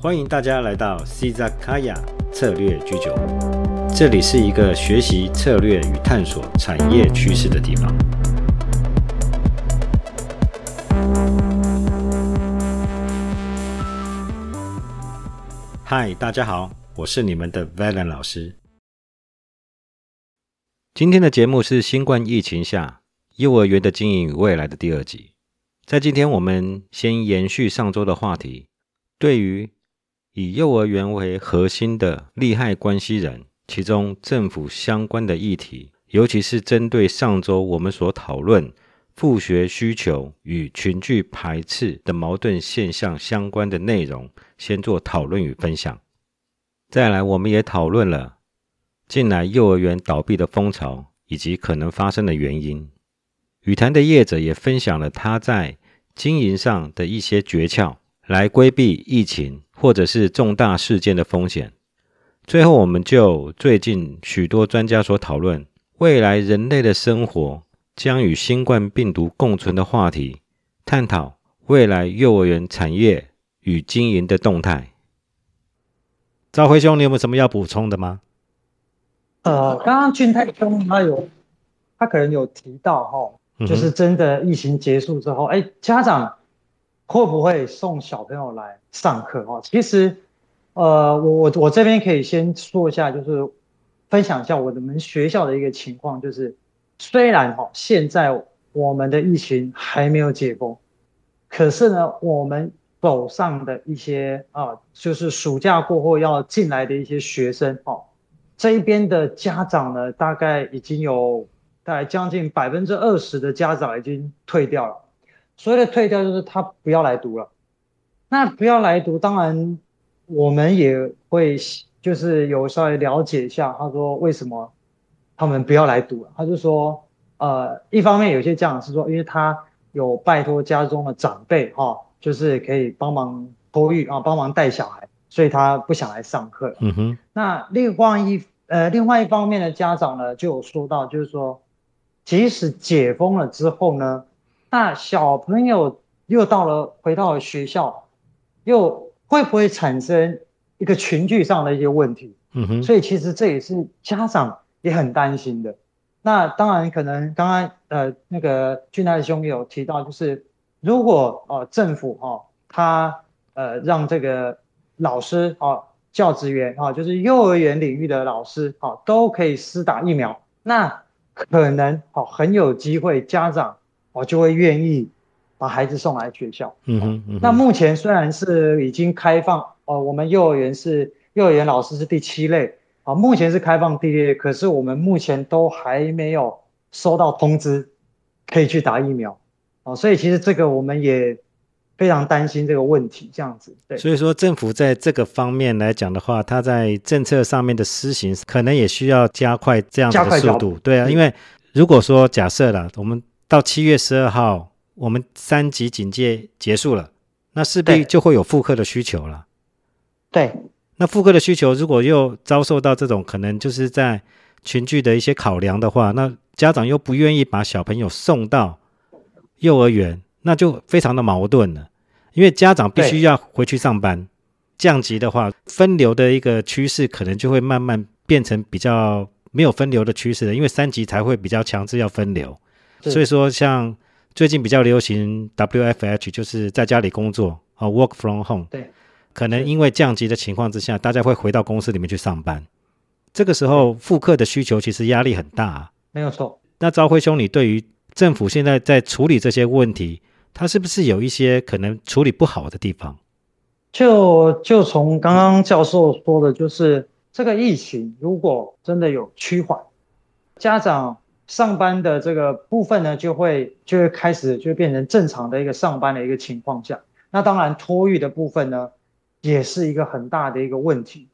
欢迎大家来到 c z a k a y a 策略居酒屋，这里是一个学习策略与探索产业趋势的地方。嗨，大家好，我是你们的 Valen 老师。今天的节目是新冠疫情下幼儿园的经营与未来的第二集。在今天，我们先延续上周的话题，对于以幼儿园为核心的利害关系人，其中政府相关的议题，尤其是针对上周我们所讨论复学需求与群聚排斥的矛盾现象相关的内容，先做讨论与分享。再来，我们也讨论了近来幼儿园倒闭的风潮以及可能发生的原因。语坛的业者也分享了他在经营上的一些诀窍，来规避疫情或者是重大事件的风险。最后，我们就最近许多专家所讨论未来人类的生活将与新冠病毒共存的话题，探讨未来幼儿园产业与经营的动态。赵辉兄，你有没有什么要补充的吗？呃，刚刚俊泰兄他有，他可能有提到哈。就是真的疫情结束之后，哎，家长会不会送小朋友来上课？哦，其实，呃，我我我这边可以先说一下，就是分享一下我们学校的一个情况，就是虽然哈现在我们的疫情还没有解封，可是呢，我们手上的一些啊，就是暑假过后要进来的一些学生，哦，这一边的家长呢，大概已经有。大概将近百分之二十的家长已经退掉了，所谓的退掉就是他不要来读了。那不要来读，当然我们也会就是有稍微了解一下，他说为什么他们不要来读了？他就说，呃，一方面有些家长是说，因为他有拜托家中的长辈哈，就是可以帮忙托育啊，帮忙带小孩，所以他不想来上课。嗯哼。那另外一呃另外一方面的家长呢，就有说到，就是说。即使解封了之后呢，那小朋友又到了回到了学校，又会不会产生一个群聚上的一些问题？嗯哼，所以其实这也是家长也很担心的。那当然，可能刚刚呃那个俊泰兄有提到，就是如果哦政府哈他呃让这个老师哦教职员啊就是幼儿园领域的老师哦都可以施打疫苗，那。可能哦，很有机会，家长哦就会愿意把孩子送来学校。嗯哼，那目前虽然是已经开放哦，我们幼儿园是幼儿园老师是第七类啊，目前是开放第一类，可是我们目前都还没有收到通知可以去打疫苗哦，所以其实这个我们也。非常担心这个问题，这样子。对，所以说政府在这个方面来讲的话，它在政策上面的施行，可能也需要加快这样的速度。对啊，因为如果说假设了，我们到七月十二号，我们三级警戒结束了，那势必就会有复课的需求了。对，那复课的需求如果又遭受到这种可能就是在群聚的一些考量的话，那家长又不愿意把小朋友送到幼儿园。那就非常的矛盾了，因为家长必须要回去上班，降级的话，分流的一个趋势可能就会慢慢变成比较没有分流的趋势了，因为三级才会比较强制要分流，所以说像最近比较流行 WFH，就是在家里工作啊，Work from home，对，可能因为降级的情况之下，大家会回到公司里面去上班，这个时候复课的需求其实压力很大，没有错。那朝辉兄，你对于政府现在在处理这些问题？他是不是有一些可能处理不好的地方？就就从刚刚教授说的，就是这个疫情如果真的有趋缓，家长上班的这个部分呢，就会就会开始就变成正常的一个上班的一个情况下。那当然托育的部分呢，也是一个很大的一个问题。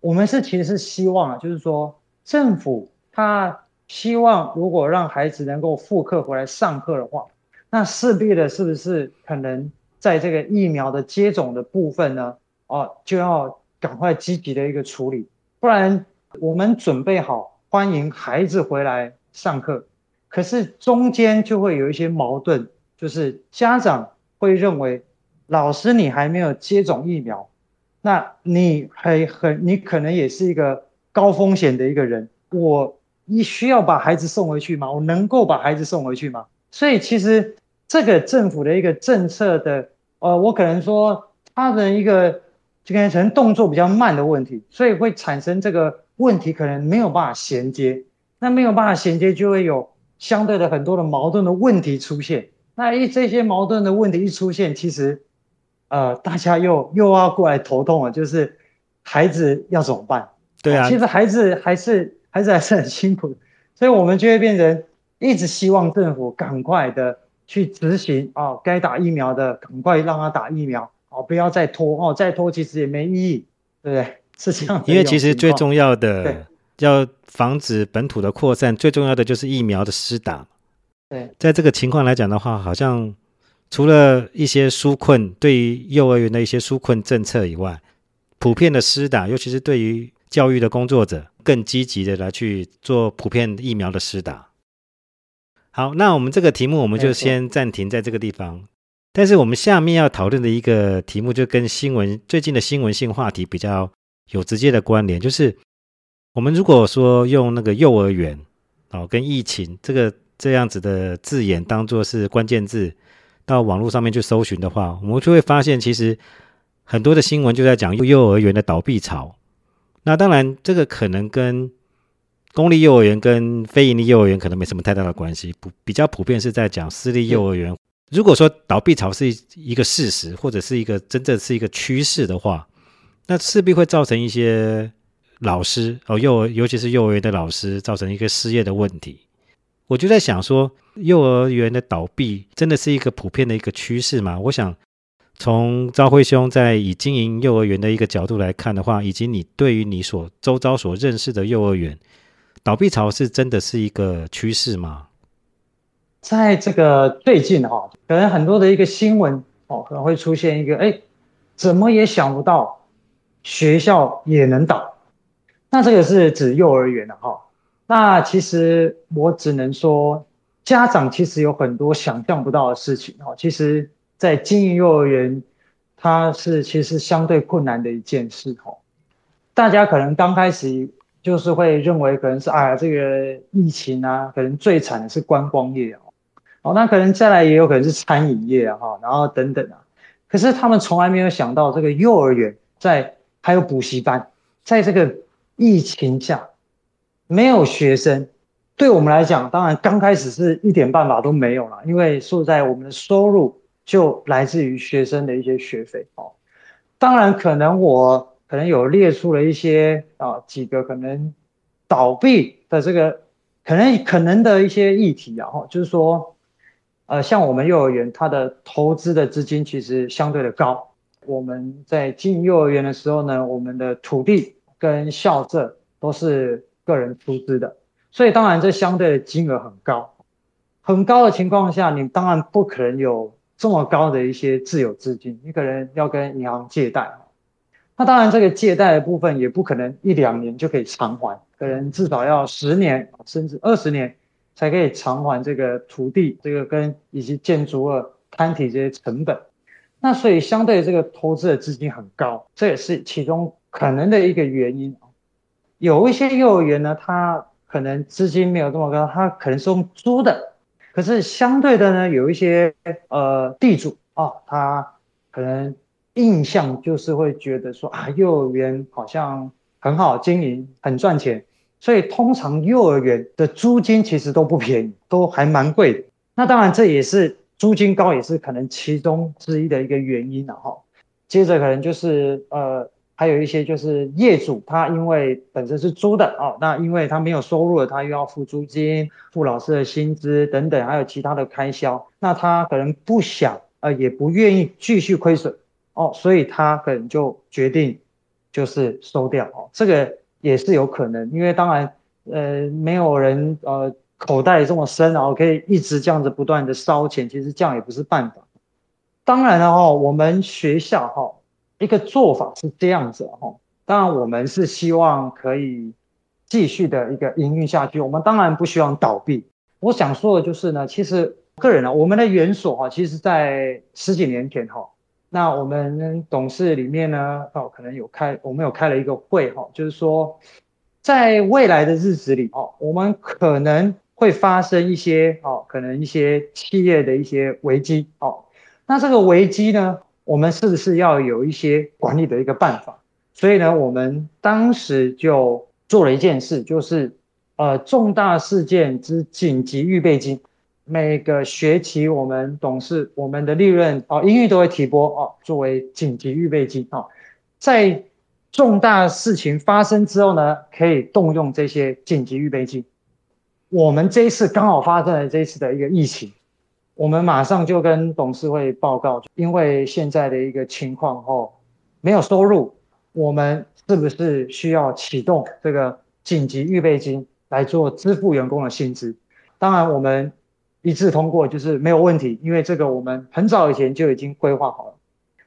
我们是其实是希望啊，就是说政府他希望如果让孩子能够复课回来上课的话。那势必的是不是可能在这个疫苗的接种的部分呢？哦，就要赶快积极的一个处理，不然我们准备好欢迎孩子回来上课，可是中间就会有一些矛盾，就是家长会认为老师你还没有接种疫苗，那你很很你可能也是一个高风险的一个人，我你需要把孩子送回去吗？我能够把孩子送回去吗？所以其实这个政府的一个政策的，呃，我可能说他的一个就可能动作比较慢的问题，所以会产生这个问题，可能没有办法衔接。那没有办法衔接，就会有相对的很多的矛盾的问题出现。那一这些矛盾的问题一出现，其实，呃，大家又又要过来头痛了，就是孩子要怎么办？对啊，其实孩子还是孩子还是很辛苦，所以我们就会变成一直希望政府赶快的去执行啊，该打疫苗的赶快让他打疫苗，哦，不要再拖哦，再拖其实也没意义，对不对？是这样。因为其实最重要的。要防止本土的扩散，最重要的就是疫苗的施打。对，在这个情况来讲的话，好像除了一些纾困，对于幼儿园的一些纾困政策以外，普遍的施打，尤其是对于教育的工作者，更积极的来去做普遍疫苗的施打。好，那我们这个题目我们就先暂停在这个地方。但是我们下面要讨论的一个题目，就跟新闻最近的新闻性话题比较有直接的关联，就是。我们如果说用那个幼儿园哦，跟疫情这个这样子的字眼当做是关键字，到网络上面去搜寻的话，我们就会发现，其实很多的新闻就在讲幼儿园的倒闭潮。那当然，这个可能跟公立幼儿园跟非营利幼儿园可能没什么太大的关系，不比较普遍是在讲私立幼儿园。如果说倒闭潮是一个事实，或者是一个真正是一个趋势的话，那势必会造成一些。老师哦，幼儿尤其是幼儿园的老师，造成一个失业的问题。我就在想说，幼儿园的倒闭真的是一个普遍的一个趋势吗？我想从朝辉兄在以经营幼儿园的一个角度来看的话，以及你对于你所周遭所认识的幼儿园倒闭潮是真的是一个趋势吗？在这个最近哈，可能很多的一个新闻哦，可能会出现一个哎，怎么也想不到学校也能倒。那这个是指幼儿园的哈，那其实我只能说，家长其实有很多想象不到的事情哦。其实，在经营幼儿园，它是其实相对困难的一件事哈。大家可能刚开始就是会认为，可能是啊，这个疫情啊，可能最惨的是观光业哦。哦，那可能再来也有可能是餐饮业啊，哈，然后等等啊。可是他们从来没有想到，这个幼儿园在还有补习班，在这个。疫情下没有学生，对我们来讲，当然刚开始是一点办法都没有了，因为说在我们的收入就来自于学生的一些学费哦。当然，可能我可能有列出了一些啊几个可能倒闭的这个可能可能的一些议题啊，哈，就是说，呃，像我们幼儿园，它的投资的资金其实相对的高。我们在进幼儿园的时候呢，我们的土地。跟校舍都是个人出资的，所以当然这相对的金额很高，很高的情况下，你当然不可能有这么高的一些自有资金，你可能要跟银行借贷。那当然这个借贷的部分也不可能一两年就可以偿还，可能至少要十年甚至二十年才可以偿还这个土地这个跟以及建筑物摊体这些成本。那所以相对这个投资的资金很高，这也是其中。可能的一个原因有一些幼儿园呢，它可能资金没有这么高，它可能是用租的。可是相对的呢，有一些呃地主啊，他可能印象就是会觉得说啊，幼儿园好像很好经营，很赚钱，所以通常幼儿园的租金其实都不便宜，都还蛮贵的。那当然这也是租金高，也是可能其中之一的一个原因了哈。接着可能就是呃。还有一些就是业主，他因为本身是租的哦，那因为他没有收入了，他又要付租金、付老师的薪资等等，还有其他的开销，那他可能不想，呃，也不愿意继续亏损哦，所以他可能就决定就是收掉哦，这个也是有可能，因为当然，呃，没有人呃口袋这么深，然后可以一直这样子不断的烧钱，其实这样也不是办法。当然了哈，我们学校哈。一个做法是这样子哈，当然我们是希望可以继续的一个营运下去，我们当然不希望倒闭。我想说的就是呢，其实个人呢，我们的园所哈，其实在十几年前哈，那我们董事里面呢，哦，可能有开，我们有开了一个会哈，就是说，在未来的日子里哦，我们可能会发生一些哦，可能一些企业的一些危机哦。那这个危机呢，我们是不是要有一些管理的一个办法？所以呢，我们当时就做了一件事，就是呃，重大事件之紧急预备金。每个学期，我们董事我们的利润哦，英语都会提拨哦，作为紧急预备金哦，在重大事情发生之后呢，可以动用这些紧急预备金。我们这一次刚好发生了这一次的一个疫情，我们马上就跟董事会报告，因为现在的一个情况哦，没有收入，我们是不是需要启动这个紧急预备金来做支付员工的薪资？当然我们。一致通过就是没有问题，因为这个我们很早以前就已经规划好了。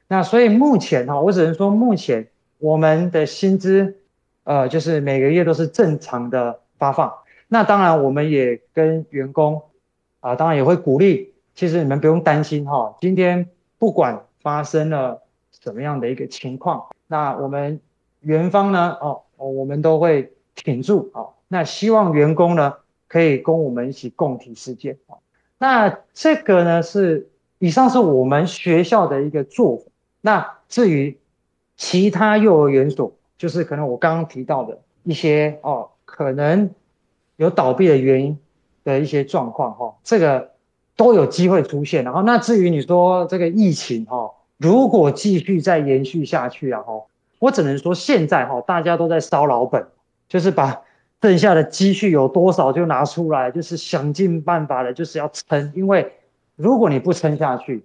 那所以目前哈，我只能说目前我们的薪资，呃，就是每个月都是正常的发放。那当然我们也跟员工啊，当然也会鼓励，其实你们不用担心哈。今天不管发生了什么样的一个情况，那我们元方呢，哦，我们都会挺住啊。那希望员工呢，可以跟我们一起共体时艰啊。那这个呢是以上是我们学校的一个做法。那至于其他幼儿园所，就是可能我刚刚提到的一些哦，可能有倒闭的原因的一些状况哈，这个都有机会出现。然后那至于你说这个疫情哈，如果继续再延续下去啊哈，我只能说现在哈大家都在烧老本，就是把。剩下的积蓄有多少就拿出来，就是想尽办法的，就是要撑。因为如果你不撑下去，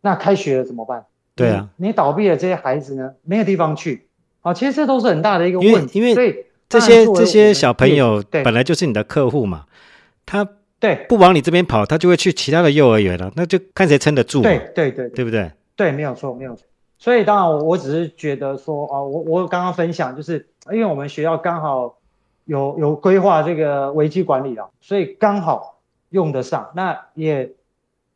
那开学了怎么办？对啊，你倒闭了，这些孩子呢，没有地方去。啊，其实这都是很大的一个问题。因为这些这些小朋友本来就是你的客户嘛，他对不往你这边跑，他就会去其他的幼儿园了。那就看谁撑得住。对对对，对不对？对，没有错，没有错。所以当然，我我只是觉得说啊，我我刚刚分享就是，因为我们学校刚好。有有规划这个危机管理了，所以刚好用得上，那也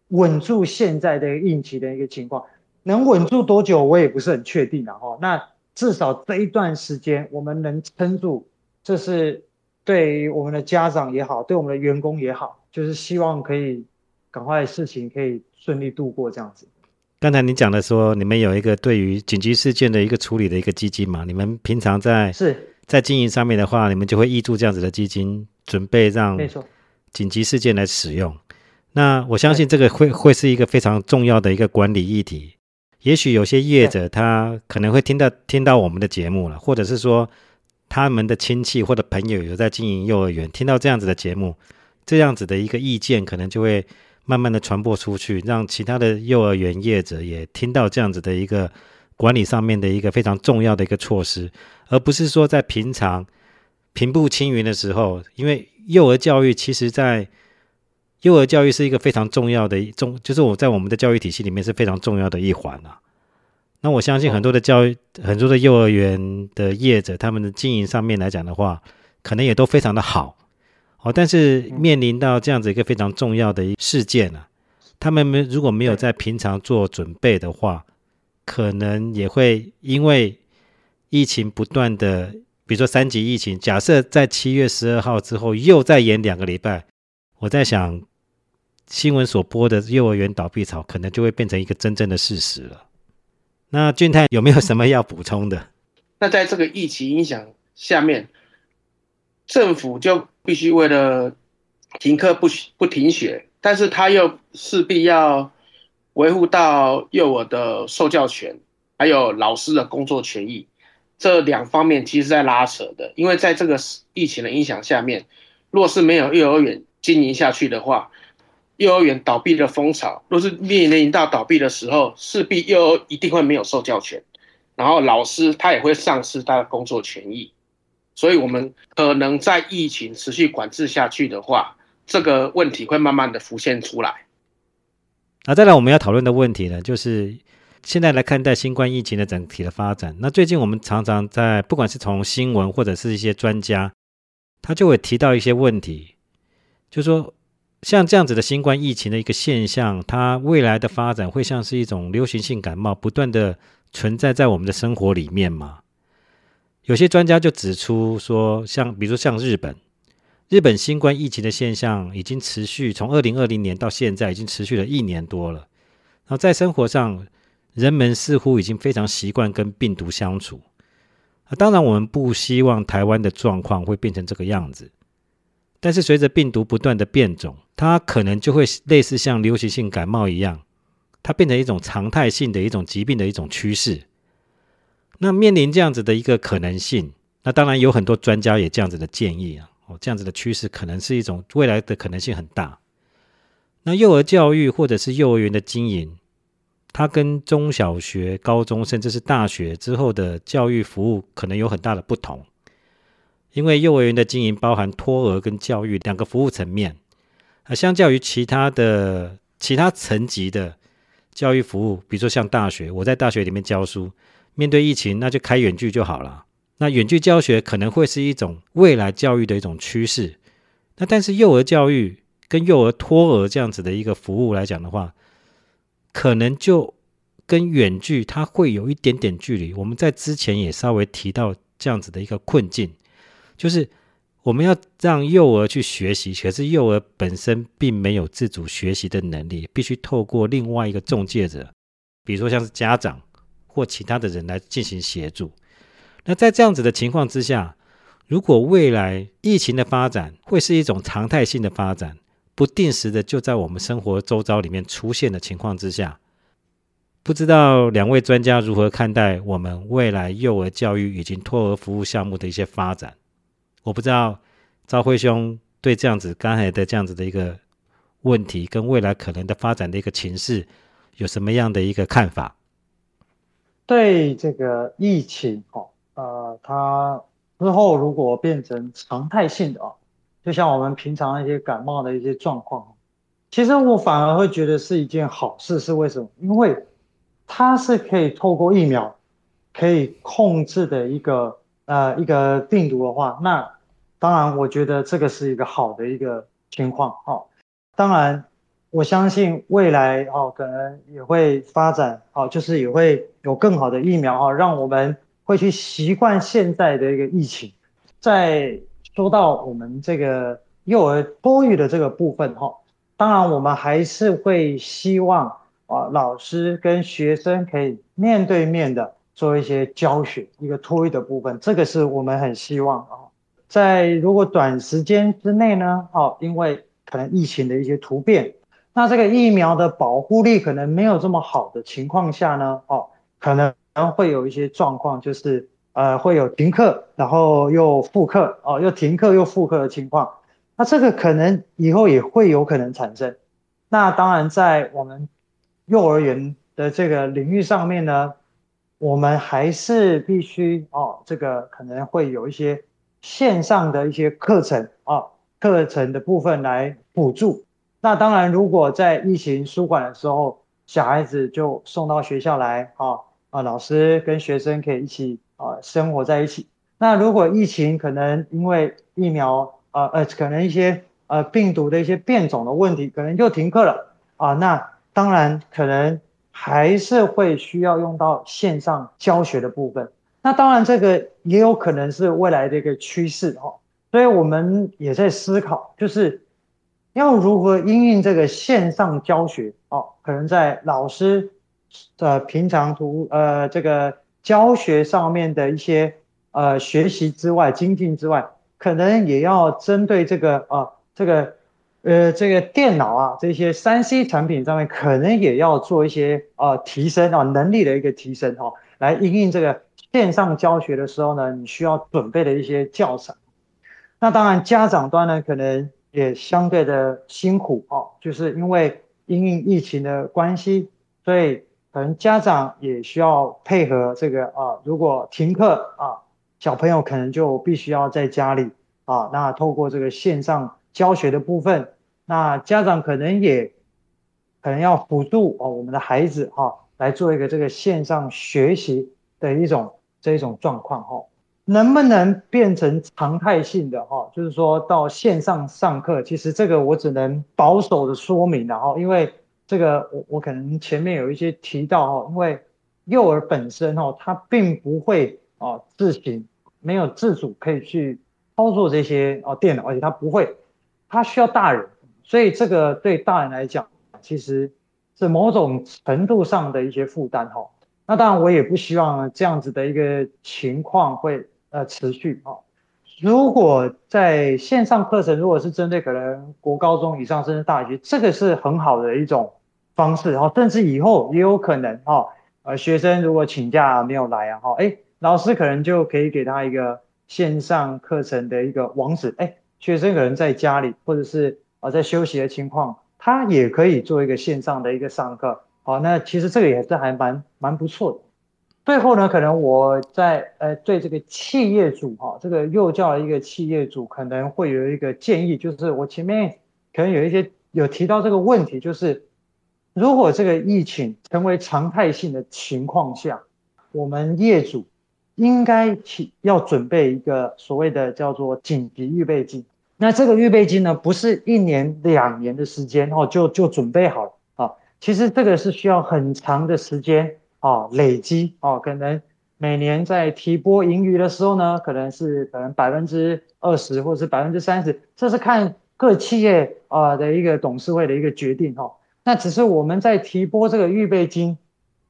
稳住现在的应急的一个情况，能稳住多久我也不是很确定了哈。那至少这一段时间我们能撑住，这是对于我们的家长也好，对我们的员工也好，就是希望可以赶快事情可以顺利度过这样子。刚才你讲的说，你们有一个对于紧急事件的一个处理的一个基金嘛？你们平常在是。在经营上面的话，你们就会挹注这样子的基金，准备让紧急事件来使用。那我相信这个会会是一个非常重要的一个管理议题。也许有些业者他可能会听到听到我们的节目了，或者是说他们的亲戚或者朋友有在经营幼儿园，听到这样子的节目，这样子的一个意见可能就会慢慢的传播出去，让其他的幼儿园业者也听到这样子的一个。管理上面的一个非常重要的一个措施，而不是说在平常平步青云的时候，因为幼儿教育其实，在幼儿教育是一个非常重要的一重，就是我在我们的教育体系里面是非常重要的一环啊。那我相信很多的教育，很多的幼儿园的业者，他们的经营上面来讲的话，可能也都非常的好哦。但是面临到这样子一个非常重要的一事件啊，他们没如果没有在平常做准备的话，可能也会因为疫情不断的，比如说三级疫情，假设在七月十二号之后又再延两个礼拜，我在想新闻所播的幼儿园倒闭潮，可能就会变成一个真正的事实了。那俊泰有没有什么要补充的？那在这个疫情影响下面，政府就必须为了停课不不停学，但是他又势必要。维护到幼儿的受教权，还有老师的工作权益，这两方面其实在拉扯的。因为在这个疫情的影响下面，若是没有幼儿园经营下去的话，幼儿园倒闭的风潮，若是面临到倒闭的时候，势必幼儿一定会没有受教权，然后老师他也会丧失他的工作权益。所以，我们可能在疫情持续管制下去的话，这个问题会慢慢的浮现出来。那再来我们要讨论的问题呢，就是现在来看待新冠疫情的整体的发展。那最近我们常常在不管是从新闻或者是一些专家，他就会提到一些问题，就说像这样子的新冠疫情的一个现象，它未来的发展会像是一种流行性感冒，不断的存在在我们的生活里面吗？有些专家就指出说，像比如说像日本，日本新冠疫情的现象已经持续从二零二零年到现在，已经持续了一年多了。然后在生活上，人们似乎已经非常习惯跟病毒相处。啊，当然我们不希望台湾的状况会变成这个样子。但是随着病毒不断的变种，它可能就会类似像流行性感冒一样，它变成一种常态性的一种疾病的一种趋势。那面临这样子的一个可能性，那当然有很多专家也这样子的建议啊，哦，这样子的趋势可能是一种未来的可能性很大。那幼儿教育或者是幼儿园的经营，它跟中小学、高中甚至是大学之后的教育服务可能有很大的不同。因为幼儿园的经营包含托儿跟教育两个服务层面，啊，相较于其他的其他层级的教育服务，比如说像大学，我在大学里面教书，面对疫情那就开远距就好了。那远距教学可能会是一种未来教育的一种趋势。那但是幼儿教育跟幼儿托儿这样子的一个服务来讲的话，可能就跟远距它会有一点点距离。我们在之前也稍微提到这样子的一个困境。就是我们要让幼儿去学习，可是幼儿本身并没有自主学习的能力，必须透过另外一个中介者，比如说像是家长或其他的人来进行协助。那在这样子的情况之下，如果未来疫情的发展会是一种常态性的发展，不定时的就在我们生活周遭里面出现的情况之下，不知道两位专家如何看待我们未来幼儿教育以及托儿服务项目的一些发展？我不知道赵辉兄对这样子刚才的这样子的一个问题，跟未来可能的发展的一个情势，有什么样的一个看法？对这个疫情哦，呃，它之后如果变成常态性的哦，就像我们平常一些感冒的一些状况，其实我反而会觉得是一件好事。是为什么？因为它是可以透过疫苗可以控制的一个呃一个病毒的话，那当然，我觉得这个是一个好的一个情况哦。当然，我相信未来哦，可能也会发展哦，就是也会有更好的疫苗哦，让我们会去习惯现在的一个疫情。在说到我们这个幼儿托育的这个部分哈，当然我们还是会希望啊，老师跟学生可以面对面的做一些教学，一个托育的部分，这个是我们很希望啊。在如果短时间之内呢，哦，因为可能疫情的一些突变，那这个疫苗的保护力可能没有这么好的情况下呢，哦，可能会有一些状况，就是呃会有停课，然后又复课，哦，又停课又复课的情况，那这个可能以后也会有可能产生。那当然在我们幼儿园的这个领域上面呢，我们还是必须哦，这个可能会有一些。线上的一些课程啊，课程的部分来补助。那当然，如果在疫情舒缓的时候，小孩子就送到学校来啊啊，老师跟学生可以一起啊生活在一起。那如果疫情可能因为疫苗啊呃，可能一些呃病毒的一些变种的问题，可能就停课了啊。那当然可能还是会需要用到线上教学的部分。那当然，这个也有可能是未来的一个趋势哦，所以我们也在思考，就是要如何应用这个线上教学哦，可能在老师的平常图呃这个教学上面的一些呃学习之外、精进之外，可能也要针对这个啊这个呃这个电脑啊这些三 C 产品上面，可能也要做一些啊提升啊能力的一个提升哈，来应用这个。线上教学的时候呢，你需要准备的一些教材。那当然，家长端呢可能也相对的辛苦哦，就是因为因应疫情的关系，所以可能家长也需要配合这个啊。如果停课啊，小朋友可能就必须要在家里啊。那透过这个线上教学的部分，那家长可能也可能要辅助哦我们的孩子哈来做一个这个线上学习的一种。这一种状况哈，能不能变成常态性的哈？就是说到线上上课，其实这个我只能保守的说明了哈，因为这个我我可能前面有一些提到哈，因为幼儿本身哈，他并不会啊自行没有自主可以去操作这些哦电脑，而且他不会，他需要大人，所以这个对大人来讲，其实是某种程度上的一些负担哈。那当然，我也不希望这样子的一个情况会呃持续啊。如果在线上课程，如果是针对可能国高中以上甚至大学，这个是很好的一种方式哦。甚至以后也有可能哈，呃，学生如果请假没有来啊哈，哎，老师可能就可以给他一个线上课程的一个网址，哎，学生可能在家里或者是啊在休息的情况，他也可以做一个线上的一个上课。好，那其实这个也是还蛮蛮不错的。最后呢，可能我在呃对这个企业主哈，这个幼教一个企业主可能会有一个建议，就是我前面可能有一些有提到这个问题，就是如果这个疫情成为常态性的情况下，我们业主应该去要准备一个所谓的叫做紧急预备金。那这个预备金呢，不是一年两年的时间哦，就就准备好了。其实这个是需要很长的时间啊，累积哦，可能每年在提拨盈余的时候呢，可能是可能百分之二十或者是百分之三十，这是看各企业啊的一个董事会的一个决定哈。那只是我们在提拨这个预备金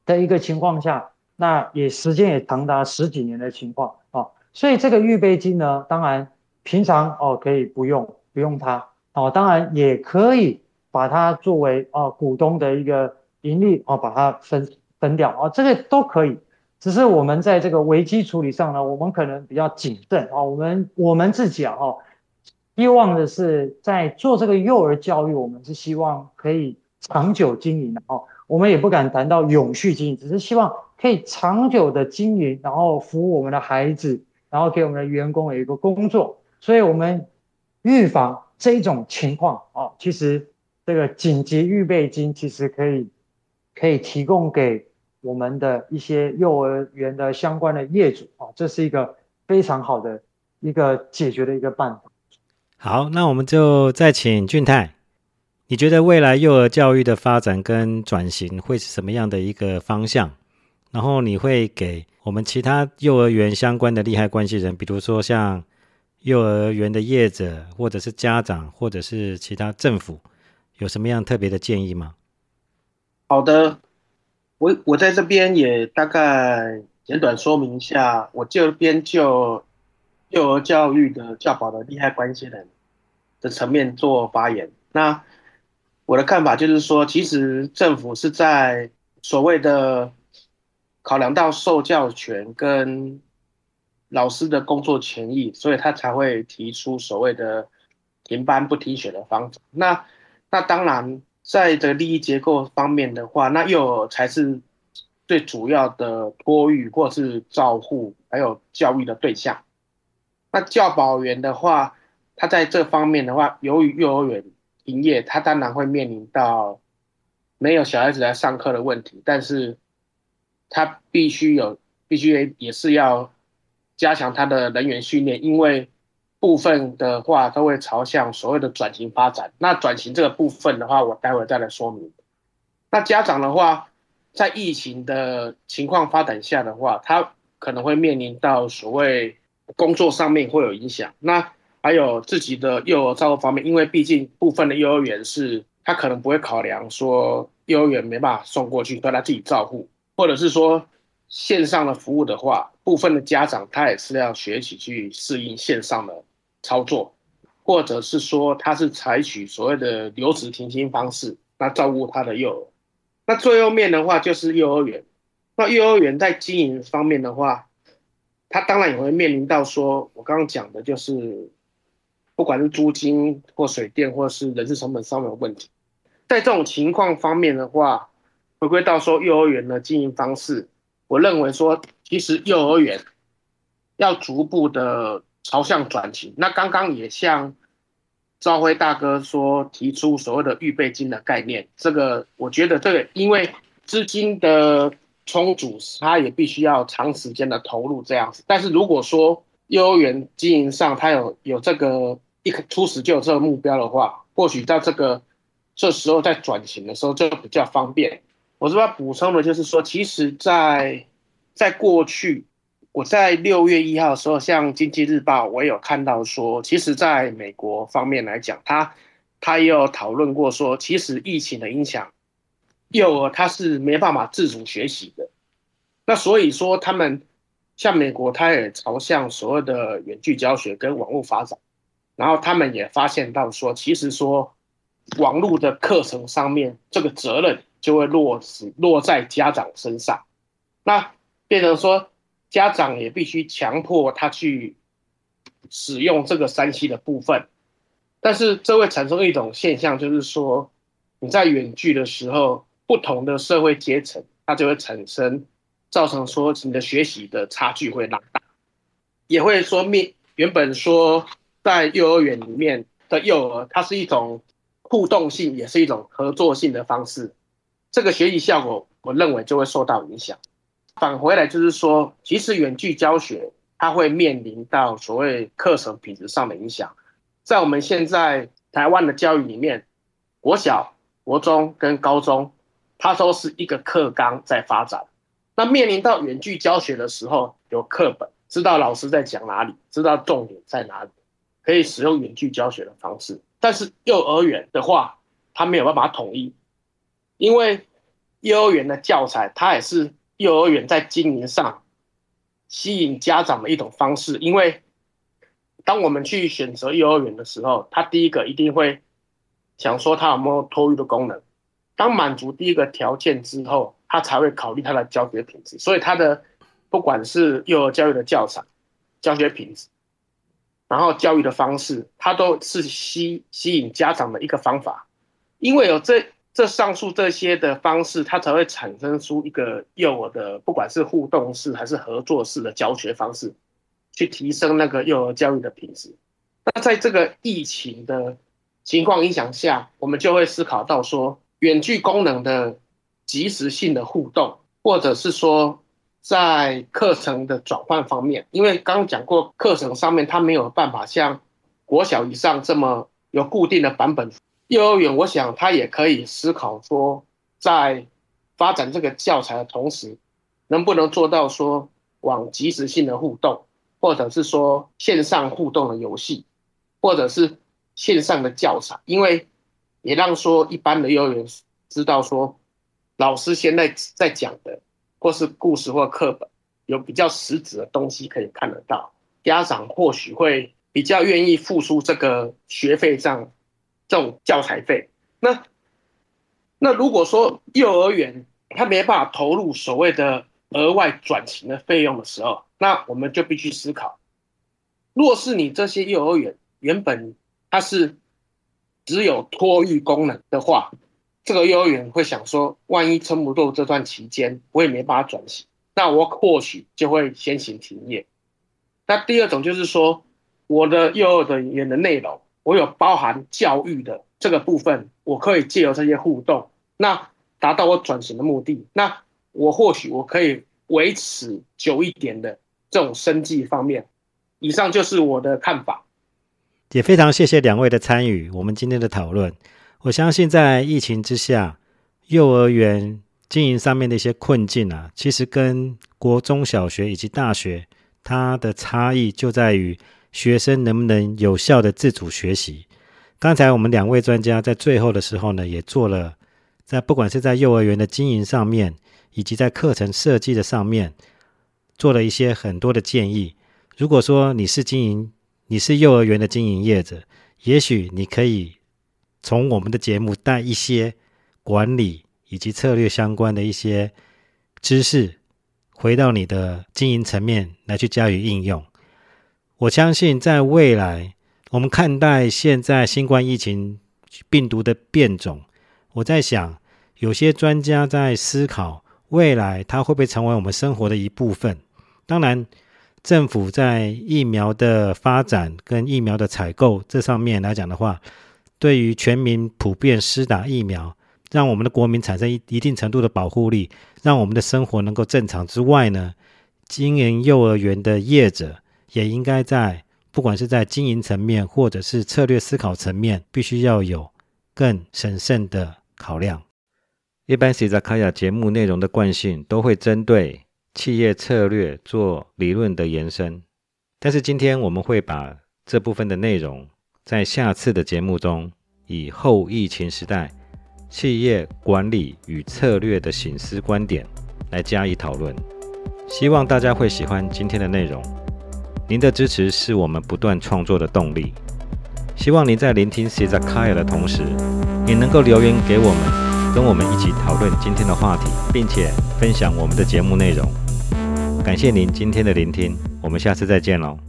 的一个情况下，那也时间也长达十几年的情况啊，所以这个预备金呢，当然平常哦可以不用不用它哦，当然也可以。把它作为啊股东的一个盈利啊，把它分分掉啊，这个都可以。只是我们在这个危机处理上呢，我们可能比较谨慎啊。我们我们自己啊，希望的是在做这个幼儿教育，我们是希望可以长久经营的哦。我们也不敢谈到永续经营，只是希望可以长久的经营，然后服务我们的孩子，然后给我们的员工有一个工作。所以，我们预防这种情况啊，其实。这个紧急预备金其实可以可以提供给我们的一些幼儿园的相关的业主啊，这是一个非常好的一个解决的一个办法。好，那我们就再请俊泰，你觉得未来幼儿教育的发展跟转型会是什么样的一个方向？然后你会给我们其他幼儿园相关的利害关系人，比如说像幼儿园的业者，或者是家长，或者是其他政府。有什么样特别的建议吗？好的，我我在这边也大概简短说明一下，我这边就幼儿教育的教保的利害关系人的层面做发言。那我的看法就是说，其实政府是在所谓的考量到受教权跟老师的工作权益，所以他才会提出所谓的停班不停学的方法。那那当然，在这个利益结构方面的话，那幼儿才是最主要的托育或是照护还有教育的对象。那教保员的话，他在这方面的话，由于幼儿园营业，他当然会面临到没有小孩子来上课的问题，但是他必须有，必须也是要加强他的人员训练，因为。部分的话都会朝向所谓的转型发展。那转型这个部分的话，我待会再来说明。那家长的话，在疫情的情况发展下的话，他可能会面临到所谓工作上面会有影响。那还有自己的幼儿照顾方面，因为毕竟部分的幼儿园是他可能不会考量说幼儿园没办法送过去，都他自己照顾，或者是说线上的服务的话，部分的家长他也是要学习去适应线上的。操作，或者是说他是采取所谓的留职停薪方式，那照顾他的幼儿。那最后面的话就是幼儿园。那幼儿园在经营方面的话，他当然也会面临到说，我刚刚讲的就是，不管是租金或水电或是人事成本上面的问题。在这种情况方面的话，回归到说幼儿园的经营方式，我认为说，其实幼儿园要逐步的。朝向转型，那刚刚也像赵辉大哥说，提出所谓的预备金的概念，这个我觉得这个因为资金的充足，它也必须要长时间的投入这样子。但是如果说幼儿园经营上，他有有这个一初始就有这个目标的话，或许到这个这时候在转型的时候就比较方便。我这边补充的就是说，其实，在在过去，我在六月一号的时候，像《经济日报》，我有看到说，其实在美国方面来讲，他他也有讨论过说，其实疫情的影响，幼儿他是没办法自主学习的。那所以说，他们像美国，他也朝向所谓的远距教学跟网络发展，然后他们也发现到说，其实说网络的课程上面这个责任。就会落实落在家长身上，那变成说家长也必须强迫他去使用这个三 C 的部分，但是这会产生一种现象，就是说你在远距的时候，不同的社会阶层，它就会产生造成说你的学习的差距会拉大，也会说面原本说在幼儿园里面的幼儿，它是一种互动性，也是一种合作性的方式。这个学习效果，我认为就会受到影响。返回来就是说，其实远距教学它会面临到所谓课程品质上的影响。在我们现在台湾的教育里面，国小、国中跟高中，它都是一个课纲在发展。那面临到远距教学的时候，有课本，知道老师在讲哪里，知道重点在哪里，可以使用远距教学的方式。但是幼儿园的话，它没有办法统一。因为幼儿园的教材，它也是幼儿园在经营上吸引家长的一种方式。因为当我们去选择幼儿园的时候，他第一个一定会想说他有没有托育的功能。当满足第一个条件之后，他才会考虑他的教学品质。所以他的不管是幼儿教育的教材、教学品质，然后教育的方式，它都是吸吸引家长的一个方法。因为有这。这上述这些的方式，它才会产生出一个幼儿的，不管是互动式还是合作式的教学方式，去提升那个幼儿教育的品质。那在这个疫情的情况影响下，我们就会思考到说，远距功能的及时性的互动，或者是说在课程的转换方面，因为刚刚讲过，课程上面它没有办法像国小以上这么有固定的版本。幼儿园，我想他也可以思考说，在发展这个教材的同时，能不能做到说往即时性的互动，或者是说线上互动的游戏，或者是线上的教材，因为也让说一般的幼儿园知道说，老师现在在讲的或是故事或课本，有比较实质的东西可以看得到，家长或许会比较愿意付出这个学费上。这种教材费，那那如果说幼儿园他没办法投入所谓的额外转型的费用的时候，那我们就必须思考，若是你这些幼儿园原本它是只有托育功能的话，这个幼儿园会想说，万一撑不住这段期间，我也没办法转型，那我或许就会先行停业。那第二种就是说，我的幼儿园的内容。我有包含教育的这个部分，我可以借由这些互动，那达到我转型的目的。那我或许我可以维持久一点的这种生计方面。以上就是我的看法，也非常谢谢两位的参与。我们今天的讨论，我相信在疫情之下，幼儿园经营上面的一些困境啊，其实跟国中小学以及大学它的差异就在于。学生能不能有效的自主学习？刚才我们两位专家在最后的时候呢，也做了在不管是在幼儿园的经营上面，以及在课程设计的上面，做了一些很多的建议。如果说你是经营，你是幼儿园的经营业者，也许你可以从我们的节目带一些管理以及策略相关的一些知识，回到你的经营层面来去加以应用。我相信，在未来，我们看待现在新冠疫情病毒的变种，我在想，有些专家在思考未来它会不会成为我们生活的一部分。当然，政府在疫苗的发展跟疫苗的采购这上面来讲的话，对于全民普遍施打疫苗，让我们的国民产生一一定程度的保护力，让我们的生活能够正常之外呢，经营幼儿园的业者。也应该在不管是在经营层面或者是策略思考层面，必须要有更审慎的考量。一般 c 在卡雅节目内容的惯性都会针对企业策略做理论的延伸，但是今天我们会把这部分的内容在下次的节目中，以后疫情时代企业管理与策略的醒思观点来加以讨论。希望大家会喜欢今天的内容。您的支持是我们不断创作的动力。希望您在聆听 c 在卡雅的同时，也能够留言给我们。跟我们一起讨论今天的话题，并且分享我们的节目内容。感谢您今天的聆听，我们下次再见喽。